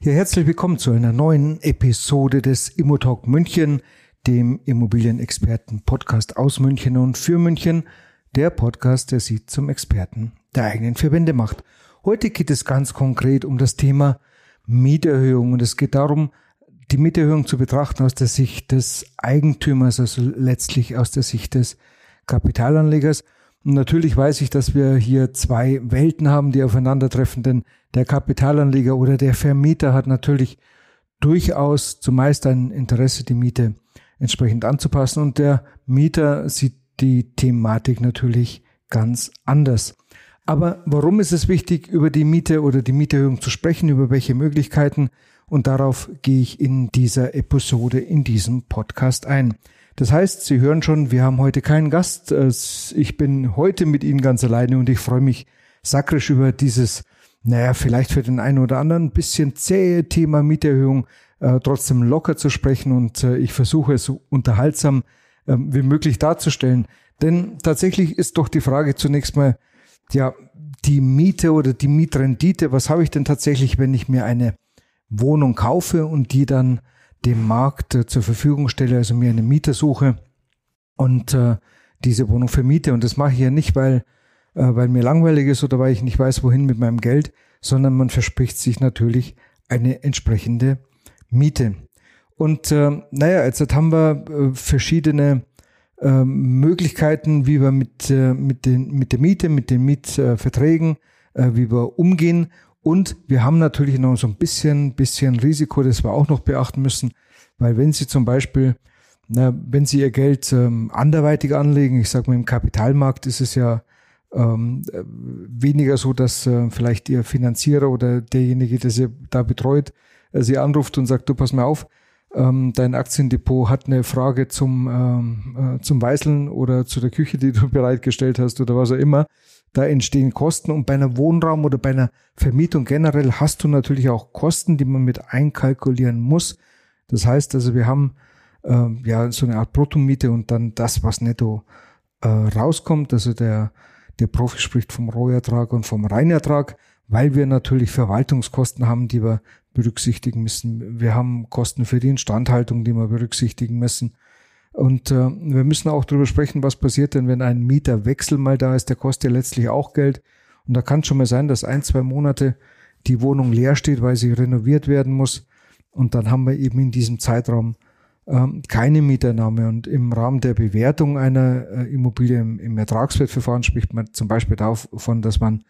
Ja, herzlich willkommen zu einer neuen Episode des Immotalk München, dem Immobilienexperten Podcast aus München und für München, der Podcast, der Sie zum Experten der eigenen Verbände macht. Heute geht es ganz konkret um das Thema Mieterhöhung und es geht darum, die Mieterhöhung zu betrachten aus der Sicht des Eigentümers, also letztlich aus der Sicht des Kapitalanlegers. Natürlich weiß ich, dass wir hier zwei Welten haben, die aufeinandertreffen, denn der Kapitalanleger oder der Vermieter hat natürlich durchaus zumeist ein Interesse, die Miete entsprechend anzupassen und der Mieter sieht die Thematik natürlich ganz anders. Aber warum ist es wichtig, über die Miete oder die Mieterhöhung zu sprechen, über welche Möglichkeiten? Und darauf gehe ich in dieser Episode, in diesem Podcast ein. Das heißt, Sie hören schon, wir haben heute keinen Gast. Ich bin heute mit Ihnen ganz alleine und ich freue mich sakrisch über dieses, naja, vielleicht für den einen oder anderen ein bisschen zähe Thema Mieterhöhung äh, trotzdem locker zu sprechen und äh, ich versuche es so unterhaltsam äh, wie möglich darzustellen. Denn tatsächlich ist doch die Frage zunächst mal, ja, die Miete oder die Mietrendite, was habe ich denn tatsächlich, wenn ich mir eine Wohnung kaufe und die dann dem Markt äh, zur Verfügung stelle, also mir eine Mieter suche und äh, diese Wohnung vermiete. Und das mache ich ja nicht, weil, äh, weil mir langweilig ist oder weil ich nicht weiß, wohin mit meinem Geld, sondern man verspricht sich natürlich eine entsprechende Miete. Und äh, naja, jetzt haben wir äh, verschiedene äh, Möglichkeiten, wie wir mit, äh, mit, den, mit der Miete, mit den Mietverträgen, äh, wie wir umgehen. Und wir haben natürlich noch so ein bisschen, bisschen Risiko, das wir auch noch beachten müssen, weil wenn Sie zum Beispiel, na, wenn Sie Ihr Geld ähm, anderweitig anlegen, ich sage mal im Kapitalmarkt ist es ja ähm, weniger so, dass äh, vielleicht Ihr Finanzierer oder derjenige, der Sie da betreut, äh, Sie anruft und sagt, du pass mal auf, ähm, dein Aktiendepot hat eine Frage zum, ähm, äh, zum Weißeln oder zu der Küche, die du bereitgestellt hast oder was auch immer. Da entstehen Kosten und bei einer Wohnraum oder bei einer Vermietung generell hast du natürlich auch Kosten, die man mit einkalkulieren muss. Das heißt also, wir haben äh, ja so eine Art Bruttomiete und dann das, was netto äh, rauskommt. Also der, der Profi spricht vom Rohertrag und vom Reinertrag, weil wir natürlich Verwaltungskosten haben, die wir berücksichtigen müssen. Wir haben Kosten für die Instandhaltung, die wir berücksichtigen müssen. Und äh, wir müssen auch darüber sprechen, was passiert denn, wenn ein Mieterwechsel mal da ist. Der kostet ja letztlich auch Geld. Und da kann schon mal sein, dass ein, zwei Monate die Wohnung leer steht, weil sie renoviert werden muss. Und dann haben wir eben in diesem Zeitraum ähm, keine Mieternahme. Und im Rahmen der Bewertung einer äh, Immobilie im, im Ertragswertverfahren spricht man zum Beispiel davon, dass man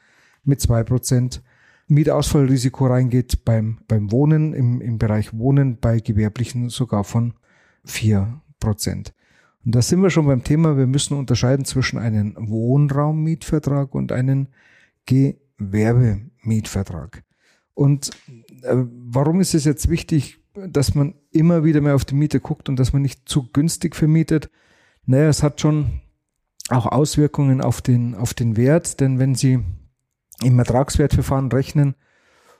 mit zwei Prozent Mietausfallrisiko reingeht beim, beim Wohnen, im, im Bereich Wohnen, bei Gewerblichen sogar von vier Prozent. Und da sind wir schon beim Thema, wir müssen unterscheiden zwischen einem Wohnraummietvertrag und einem Gewerbemietvertrag. Und äh, warum ist es jetzt wichtig, dass man immer wieder mehr auf die Miete guckt und dass man nicht zu günstig vermietet? Naja, es hat schon auch Auswirkungen auf den, auf den Wert, denn wenn Sie im Ertragswertverfahren rechnen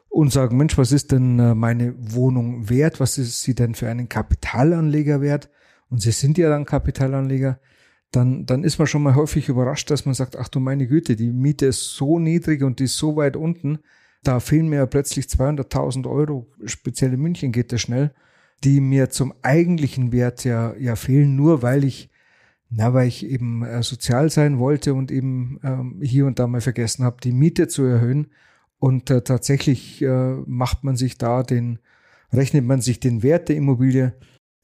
und sagen, Mensch, was ist denn äh, meine Wohnung wert? Was ist sie denn für einen Kapitalanleger wert? und Sie sind ja dann Kapitalanleger, dann, dann ist man schon mal häufig überrascht, dass man sagt, ach du meine Güte, die Miete ist so niedrig und die ist so weit unten, da fehlen mir ja plötzlich 200.000 Euro, speziell in München geht das schnell, die mir zum eigentlichen Wert ja, ja fehlen, nur weil ich, na, weil ich eben äh, sozial sein wollte und eben ähm, hier und da mal vergessen habe, die Miete zu erhöhen. Und äh, tatsächlich äh, macht man sich da den, rechnet man sich den Wert der Immobilie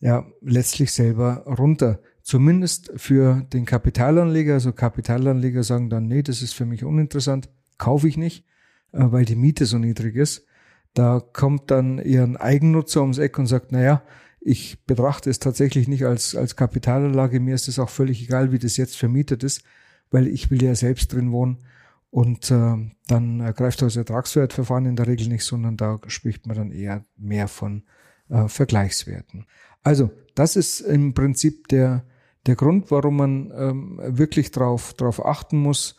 ja letztlich selber runter. Zumindest für den Kapitalanleger. Also Kapitalanleger sagen dann, nee, das ist für mich uninteressant, kaufe ich nicht, äh, weil die Miete so niedrig ist. Da kommt dann eher ein Eigennutzer ums Eck und sagt, naja, ich betrachte es tatsächlich nicht als, als Kapitalanlage. Mir ist es auch völlig egal, wie das jetzt vermietet ist, weil ich will ja selbst drin wohnen. Und äh, dann greift das Ertragswertverfahren in der Regel nicht, sondern da spricht man dann eher mehr von äh, Vergleichswerten. Also das ist im Prinzip der, der Grund, warum man ähm, wirklich darauf drauf achten muss,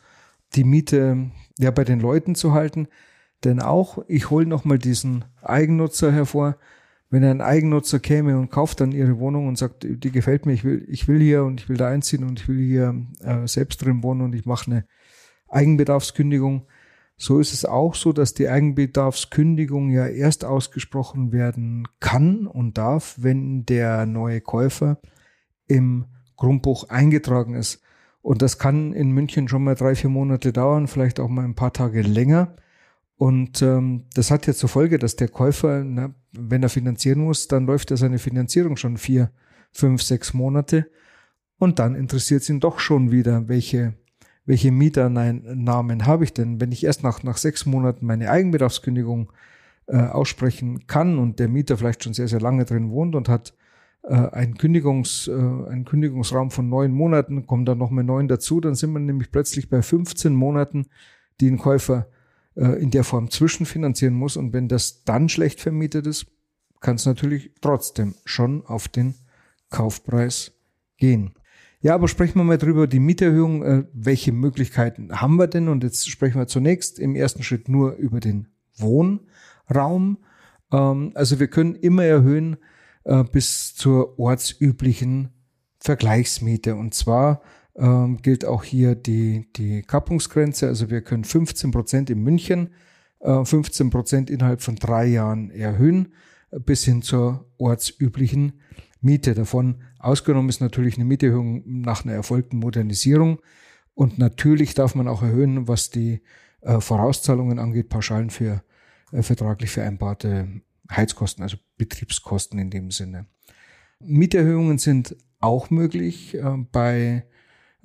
die Miete ja bei den Leuten zu halten. Denn auch, ich hole nochmal diesen Eigennutzer hervor, wenn ein Eigennutzer käme und kauft dann ihre Wohnung und sagt, die gefällt mir, ich will, ich will hier und ich will da einziehen und ich will hier äh, selbst drin wohnen und ich mache eine Eigenbedarfskündigung, so ist es auch so, dass die Eigenbedarfskündigung ja erst ausgesprochen werden kann und darf, wenn der neue Käufer im Grundbuch eingetragen ist. Und das kann in München schon mal drei, vier Monate dauern, vielleicht auch mal ein paar Tage länger. Und ähm, das hat ja zur Folge, dass der Käufer, na, wenn er finanzieren muss, dann läuft er seine Finanzierung schon vier, fünf, sechs Monate. Und dann interessiert es ihn doch schon wieder, welche, welche Mieternamen habe ich denn. Wenn ich erst nach, nach sechs Monaten meine Eigenbedarfskündigung äh, aussprechen kann und der Mieter vielleicht schon sehr, sehr lange drin wohnt und hat äh, einen, Kündigungs, äh, einen Kündigungsraum von neun Monaten, kommen dann noch mal neun dazu, dann sind wir nämlich plötzlich bei 15 Monaten, die ein Käufer äh, in der Form zwischenfinanzieren muss. Und wenn das dann schlecht vermietet ist, kann es natürlich trotzdem schon auf den Kaufpreis gehen. Ja, aber sprechen wir mal drüber, die Mieterhöhung, äh, welche Möglichkeiten haben wir denn? Und jetzt sprechen wir zunächst im ersten Schritt nur über den Wohnraum. Ähm, also wir können immer erhöhen äh, bis zur ortsüblichen Vergleichsmiete. Und zwar ähm, gilt auch hier die, die Kappungsgrenze. Also wir können 15 Prozent in München, äh, 15 Prozent innerhalb von drei Jahren erhöhen, äh, bis hin zur ortsüblichen Miete. Davon ausgenommen ist natürlich eine Mieterhöhung nach einer erfolgten Modernisierung. Und natürlich darf man auch erhöhen, was die äh, Vorauszahlungen angeht, Pauschalen für äh, vertraglich vereinbarte Heizkosten, also Betriebskosten in dem Sinne. Mieterhöhungen sind auch möglich äh, bei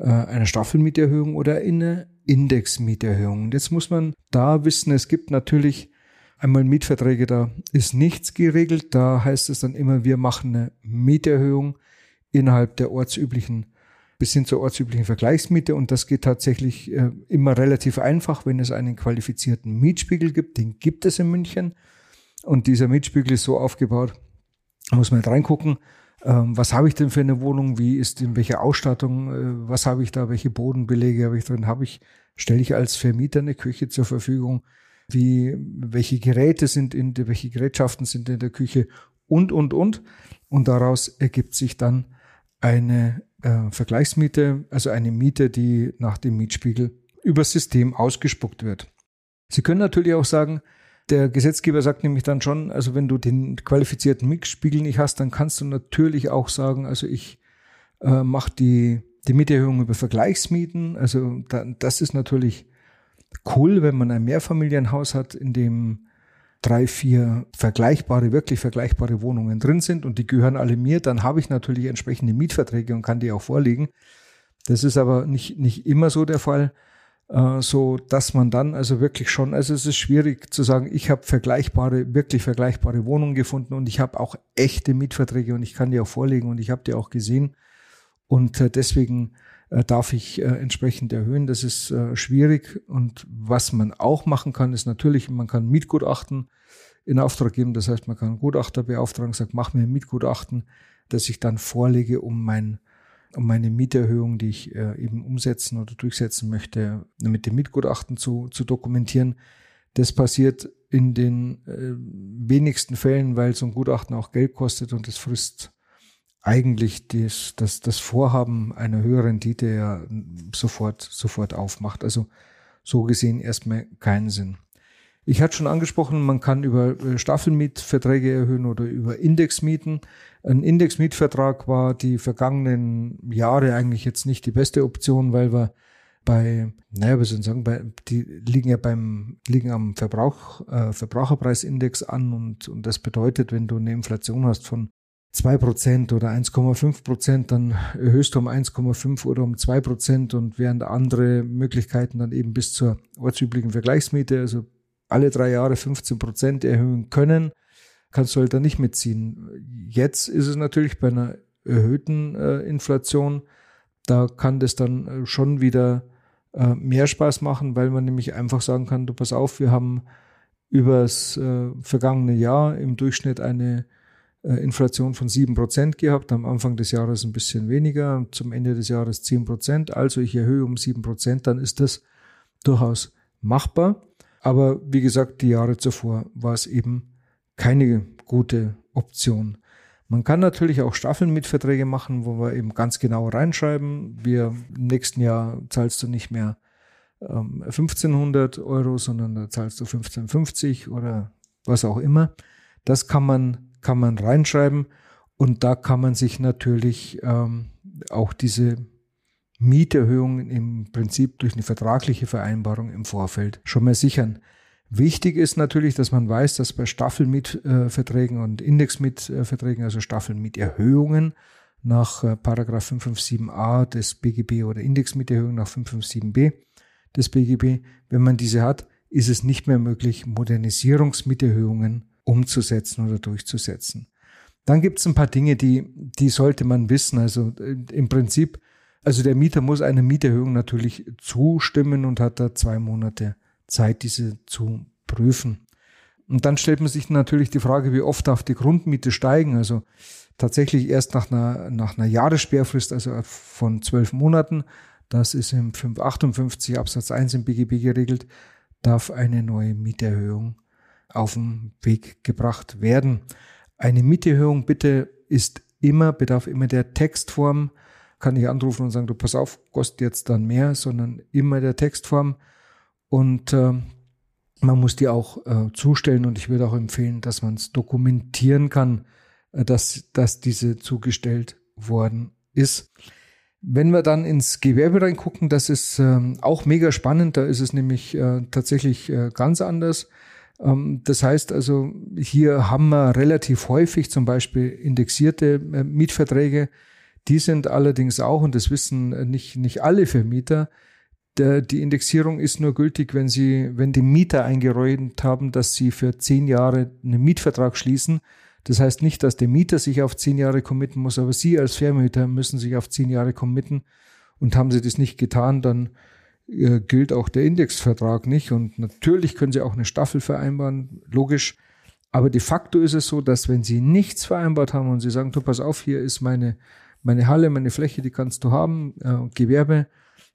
einer Staffelmieterhöhung oder eine Indexmieterhöhung. Und jetzt muss man da wissen, es gibt natürlich einmal Mietverträge, da ist nichts geregelt. Da heißt es dann immer, wir machen eine Mieterhöhung innerhalb der ortsüblichen bis hin zur ortsüblichen Vergleichsmiete. Und das geht tatsächlich äh, immer relativ einfach, wenn es einen qualifizierten Mietspiegel gibt. Den gibt es in München. Und dieser Mietspiegel ist so aufgebaut, da muss man halt reingucken, ähm, was habe ich denn für eine Wohnung, wie ist in welcher Ausstattung, äh, was habe ich da, welche Bodenbelege habe ich drin, habe ich, stelle ich als Vermieter eine Küche zur Verfügung, wie, welche Geräte sind in, welche Gerätschaften sind in der Küche? Und, und, und. Und daraus ergibt sich dann eine äh, Vergleichsmiete, also eine Miete, die nach dem Mietspiegel übers System ausgespuckt wird. Sie können natürlich auch sagen, der Gesetzgeber sagt nämlich dann schon, also wenn du den qualifizierten Mixspiegel nicht hast, dann kannst du natürlich auch sagen, also ich äh, mache die, die Mieterhöhung über Vergleichsmieten. Also da, das ist natürlich cool, wenn man ein Mehrfamilienhaus hat, in dem drei, vier vergleichbare, wirklich vergleichbare Wohnungen drin sind und die gehören alle mir, dann habe ich natürlich entsprechende Mietverträge und kann die auch vorlegen. Das ist aber nicht, nicht immer so der Fall. Äh, so dass man dann also wirklich schon, also es ist schwierig zu sagen, ich habe vergleichbare, wirklich vergleichbare Wohnungen gefunden und ich habe auch echte Mietverträge und ich kann die auch vorlegen und ich habe die auch gesehen und äh, deswegen äh, darf ich entsprechend erhöhen. Das ist schwierig und was man auch machen kann, ist natürlich, man kann Mietgutachten in Auftrag geben. Das heißt, man kann Gutachter beauftragen, sagt, mach mir ein Mietgutachten, das ich dann vorlege, um mein um meine Mieterhöhung, die ich äh, eben umsetzen oder durchsetzen möchte, mit dem Mietgutachten zu, zu dokumentieren. Das passiert in den äh, wenigsten Fällen, weil so ein Gutachten auch Geld kostet und es frisst eigentlich das, das, das Vorhaben einer höheren Rendite ja sofort, sofort aufmacht. Also so gesehen erstmal keinen Sinn. Ich hatte schon angesprochen, man kann über äh, Staffelmietverträge erhöhen oder über Indexmieten. Ein Indexmietvertrag war die vergangenen Jahre eigentlich jetzt nicht die beste Option, weil wir bei, naja, wir sollen sagen, bei, die liegen ja beim, liegen am Verbrauch, äh, Verbraucherpreisindex an und, und das bedeutet, wenn du eine Inflation hast von zwei Prozent oder 1,5%, Prozent, dann erhöhst du um 1,5 oder um zwei Prozent und während andere Möglichkeiten dann eben bis zur ortsüblichen Vergleichsmiete, also alle drei Jahre 15 Prozent erhöhen können, kannst du halt da nicht mitziehen. Jetzt ist es natürlich bei einer erhöhten äh, Inflation, da kann das dann äh, schon wieder äh, mehr Spaß machen, weil man nämlich einfach sagen kann, du pass auf, wir haben übers äh, vergangene Jahr im Durchschnitt eine äh, Inflation von sieben Prozent gehabt, am Anfang des Jahres ein bisschen weniger, zum Ende des Jahres zehn Prozent. Also ich erhöhe um sieben Prozent, dann ist das durchaus machbar. Aber wie gesagt, die Jahre zuvor war es eben keine gute Option. Man kann natürlich auch Staffelmietverträge machen, wo wir eben ganz genau reinschreiben, wir im nächsten Jahr zahlst du nicht mehr ähm, 1500 Euro, sondern da zahlst du 1550 oder was auch immer. Das kann man kann man reinschreiben und da kann man sich natürlich ähm, auch diese Mieterhöhungen im Prinzip durch eine vertragliche Vereinbarung im Vorfeld schon mal sichern. Wichtig ist natürlich, dass man weiß, dass bei Staffelmietverträgen und Indexmietverträgen, also Staffelmieterhöhungen nach äh, Paragraph 557a des BGB oder Indexmieterhöhung nach 557b des BGB, wenn man diese hat, ist es nicht mehr möglich, Modernisierungsmieterhöhungen umzusetzen oder durchzusetzen. Dann gibt es ein paar Dinge, die, die sollte man wissen. Also äh, im Prinzip, also der Mieter muss einer Mieterhöhung natürlich zustimmen und hat da zwei Monate Zeit, diese zu prüfen. Und dann stellt man sich natürlich die Frage, wie oft darf die Grundmiete steigen? Also tatsächlich erst nach einer, nach einer Jahressperrfrist, also von zwölf Monaten, das ist im 558 Absatz 1 im BGB geregelt, darf eine neue Mieterhöhung auf den Weg gebracht werden. Eine Mieterhöhung bitte ist immer, bedarf immer der Textform. Kann ich anrufen und sagen, du pass auf, kostet jetzt dann mehr, sondern immer der Textform. Und äh, man muss die auch äh, zustellen und ich würde auch empfehlen, dass man es dokumentieren kann, äh, dass, dass diese zugestellt worden ist. Wenn wir dann ins Gewerbe reingucken, das ist ähm, auch mega spannend. Da ist es nämlich äh, tatsächlich äh, ganz anders. Ähm, das heißt also, hier haben wir relativ häufig zum Beispiel indexierte äh, Mietverträge. Die sind allerdings auch, und das wissen äh, nicht, nicht alle Vermieter, der, die Indexierung ist nur gültig, wenn sie, wenn die Mieter eingeräumt haben, dass sie für zehn Jahre einen Mietvertrag schließen. Das heißt nicht, dass der Mieter sich auf zehn Jahre committen muss, aber Sie als Vermieter müssen sich auf zehn Jahre committen. Und haben Sie das nicht getan, dann äh, gilt auch der Indexvertrag nicht. Und natürlich können Sie auch eine Staffel vereinbaren, logisch. Aber de facto ist es so, dass wenn Sie nichts vereinbart haben und Sie sagen, du pass auf, hier ist meine, meine Halle, meine Fläche, die kannst du haben, äh, Gewerbe,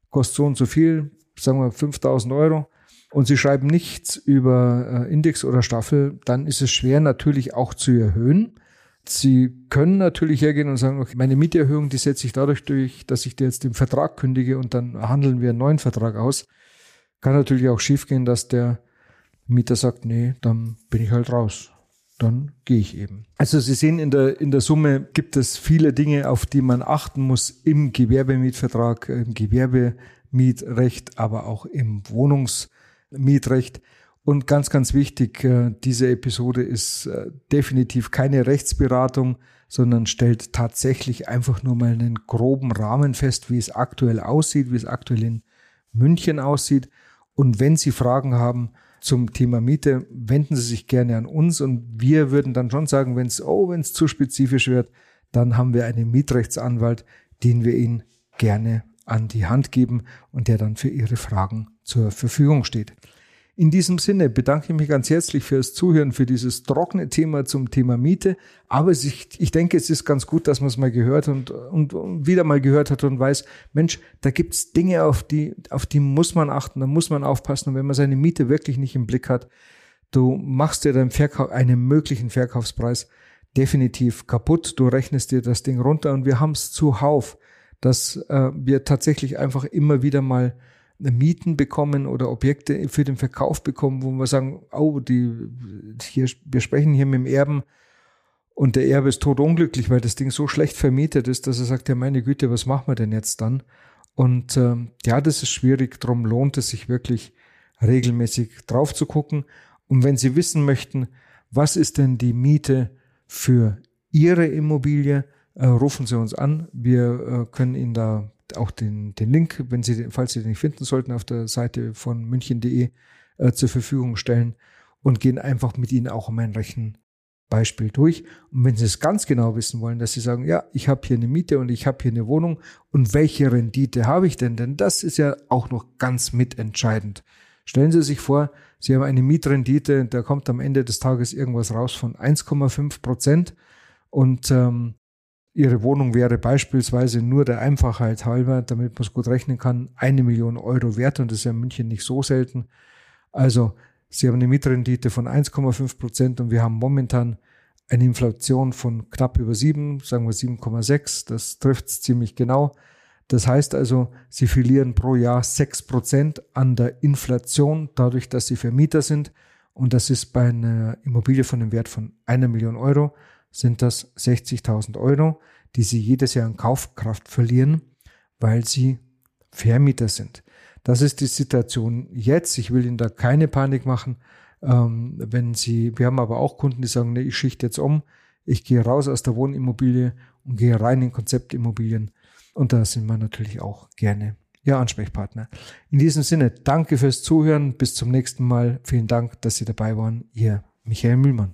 kostet so und so viel, sagen wir 5000 Euro, und Sie schreiben nichts über äh, Index oder Staffel, dann ist es schwer natürlich auch zu erhöhen. Sie können natürlich hergehen und sagen, okay, meine Mieterhöhung, die setze ich dadurch durch, dass ich dir jetzt den Vertrag kündige und dann handeln wir einen neuen Vertrag aus. Kann natürlich auch schiefgehen, dass der Mieter sagt, nee, dann bin ich halt raus. Dann gehe ich eben. Also Sie sehen, in der, in der Summe gibt es viele Dinge, auf die man achten muss im Gewerbemietvertrag, im Gewerbemietrecht, aber auch im Wohnungsmietrecht. Und ganz, ganz wichtig, äh, diese Episode ist äh, definitiv keine Rechtsberatung, sondern stellt tatsächlich einfach nur mal einen groben Rahmen fest, wie es aktuell aussieht, wie es aktuell in München aussieht. Und wenn Sie Fragen haben zum Thema Miete, wenden Sie sich gerne an uns und wir würden dann schon sagen, wenn es, oh, wenn es zu spezifisch wird, dann haben wir einen Mietrechtsanwalt, den wir Ihnen gerne an die Hand geben und der dann für Ihre Fragen zur Verfügung steht. In diesem Sinne bedanke ich mich ganz herzlich fürs Zuhören, für dieses trockene Thema zum Thema Miete. Aber ich, denke, es ist ganz gut, dass man es mal gehört und, und, und wieder mal gehört hat und weiß, Mensch, da gibt's Dinge, auf die, auf die muss man achten, da muss man aufpassen. Und wenn man seine Miete wirklich nicht im Blick hat, du machst dir deinen Verkauf, einen möglichen Verkaufspreis definitiv kaputt. Du rechnest dir das Ding runter und wir haben es zuhauf, dass äh, wir tatsächlich einfach immer wieder mal Mieten bekommen oder Objekte für den Verkauf bekommen, wo wir sagen, oh, die, hier, wir sprechen hier mit dem Erben und der Erbe ist totunglücklich, weil das Ding so schlecht vermietet ist, dass er sagt, ja meine Güte, was machen wir denn jetzt dann? Und ähm, ja, das ist schwierig, darum lohnt es sich wirklich regelmäßig drauf zu gucken. Und wenn Sie wissen möchten, was ist denn die Miete für Ihre Immobilie, äh, rufen Sie uns an. Wir äh, können Ihnen da auch den, den Link, wenn Sie, falls Sie den nicht finden sollten, auf der Seite von münchen.de äh, zur Verfügung stellen und gehen einfach mit Ihnen auch um ein Rechen Beispiel durch. Und wenn Sie es ganz genau wissen wollen, dass Sie sagen, ja, ich habe hier eine Miete und ich habe hier eine Wohnung und welche Rendite habe ich denn? Denn das ist ja auch noch ganz mitentscheidend. Stellen Sie sich vor, Sie haben eine Mietrendite, da kommt am Ende des Tages irgendwas raus von 1,5 Prozent und ähm, Ihre Wohnung wäre beispielsweise nur der Einfachheit halber, damit man es gut rechnen kann, eine Million Euro wert und das ist ja in München nicht so selten. Also Sie haben eine Mietrendite von 1,5 Prozent und wir haben momentan eine Inflation von knapp über 7, sagen wir 7,6. Das trifft es ziemlich genau. Das heißt also, Sie verlieren pro Jahr 6 Prozent an der Inflation, dadurch, dass Sie Vermieter sind. Und das ist bei einer Immobilie von einem Wert von einer Million Euro, sind das 60.000 Euro, die Sie jedes Jahr an Kaufkraft verlieren, weil Sie Vermieter sind. Das ist die Situation jetzt. Ich will Ihnen da keine Panik machen. Ähm, wenn Sie, wir haben aber auch Kunden, die sagen, nee, ich schichte jetzt um. Ich gehe raus aus der Wohnimmobilie und gehe rein in Konzeptimmobilien. Und da sind wir natürlich auch gerne Ihr Ansprechpartner. In diesem Sinne, danke fürs Zuhören. Bis zum nächsten Mal. Vielen Dank, dass Sie dabei waren. Ihr Michael Mühlmann.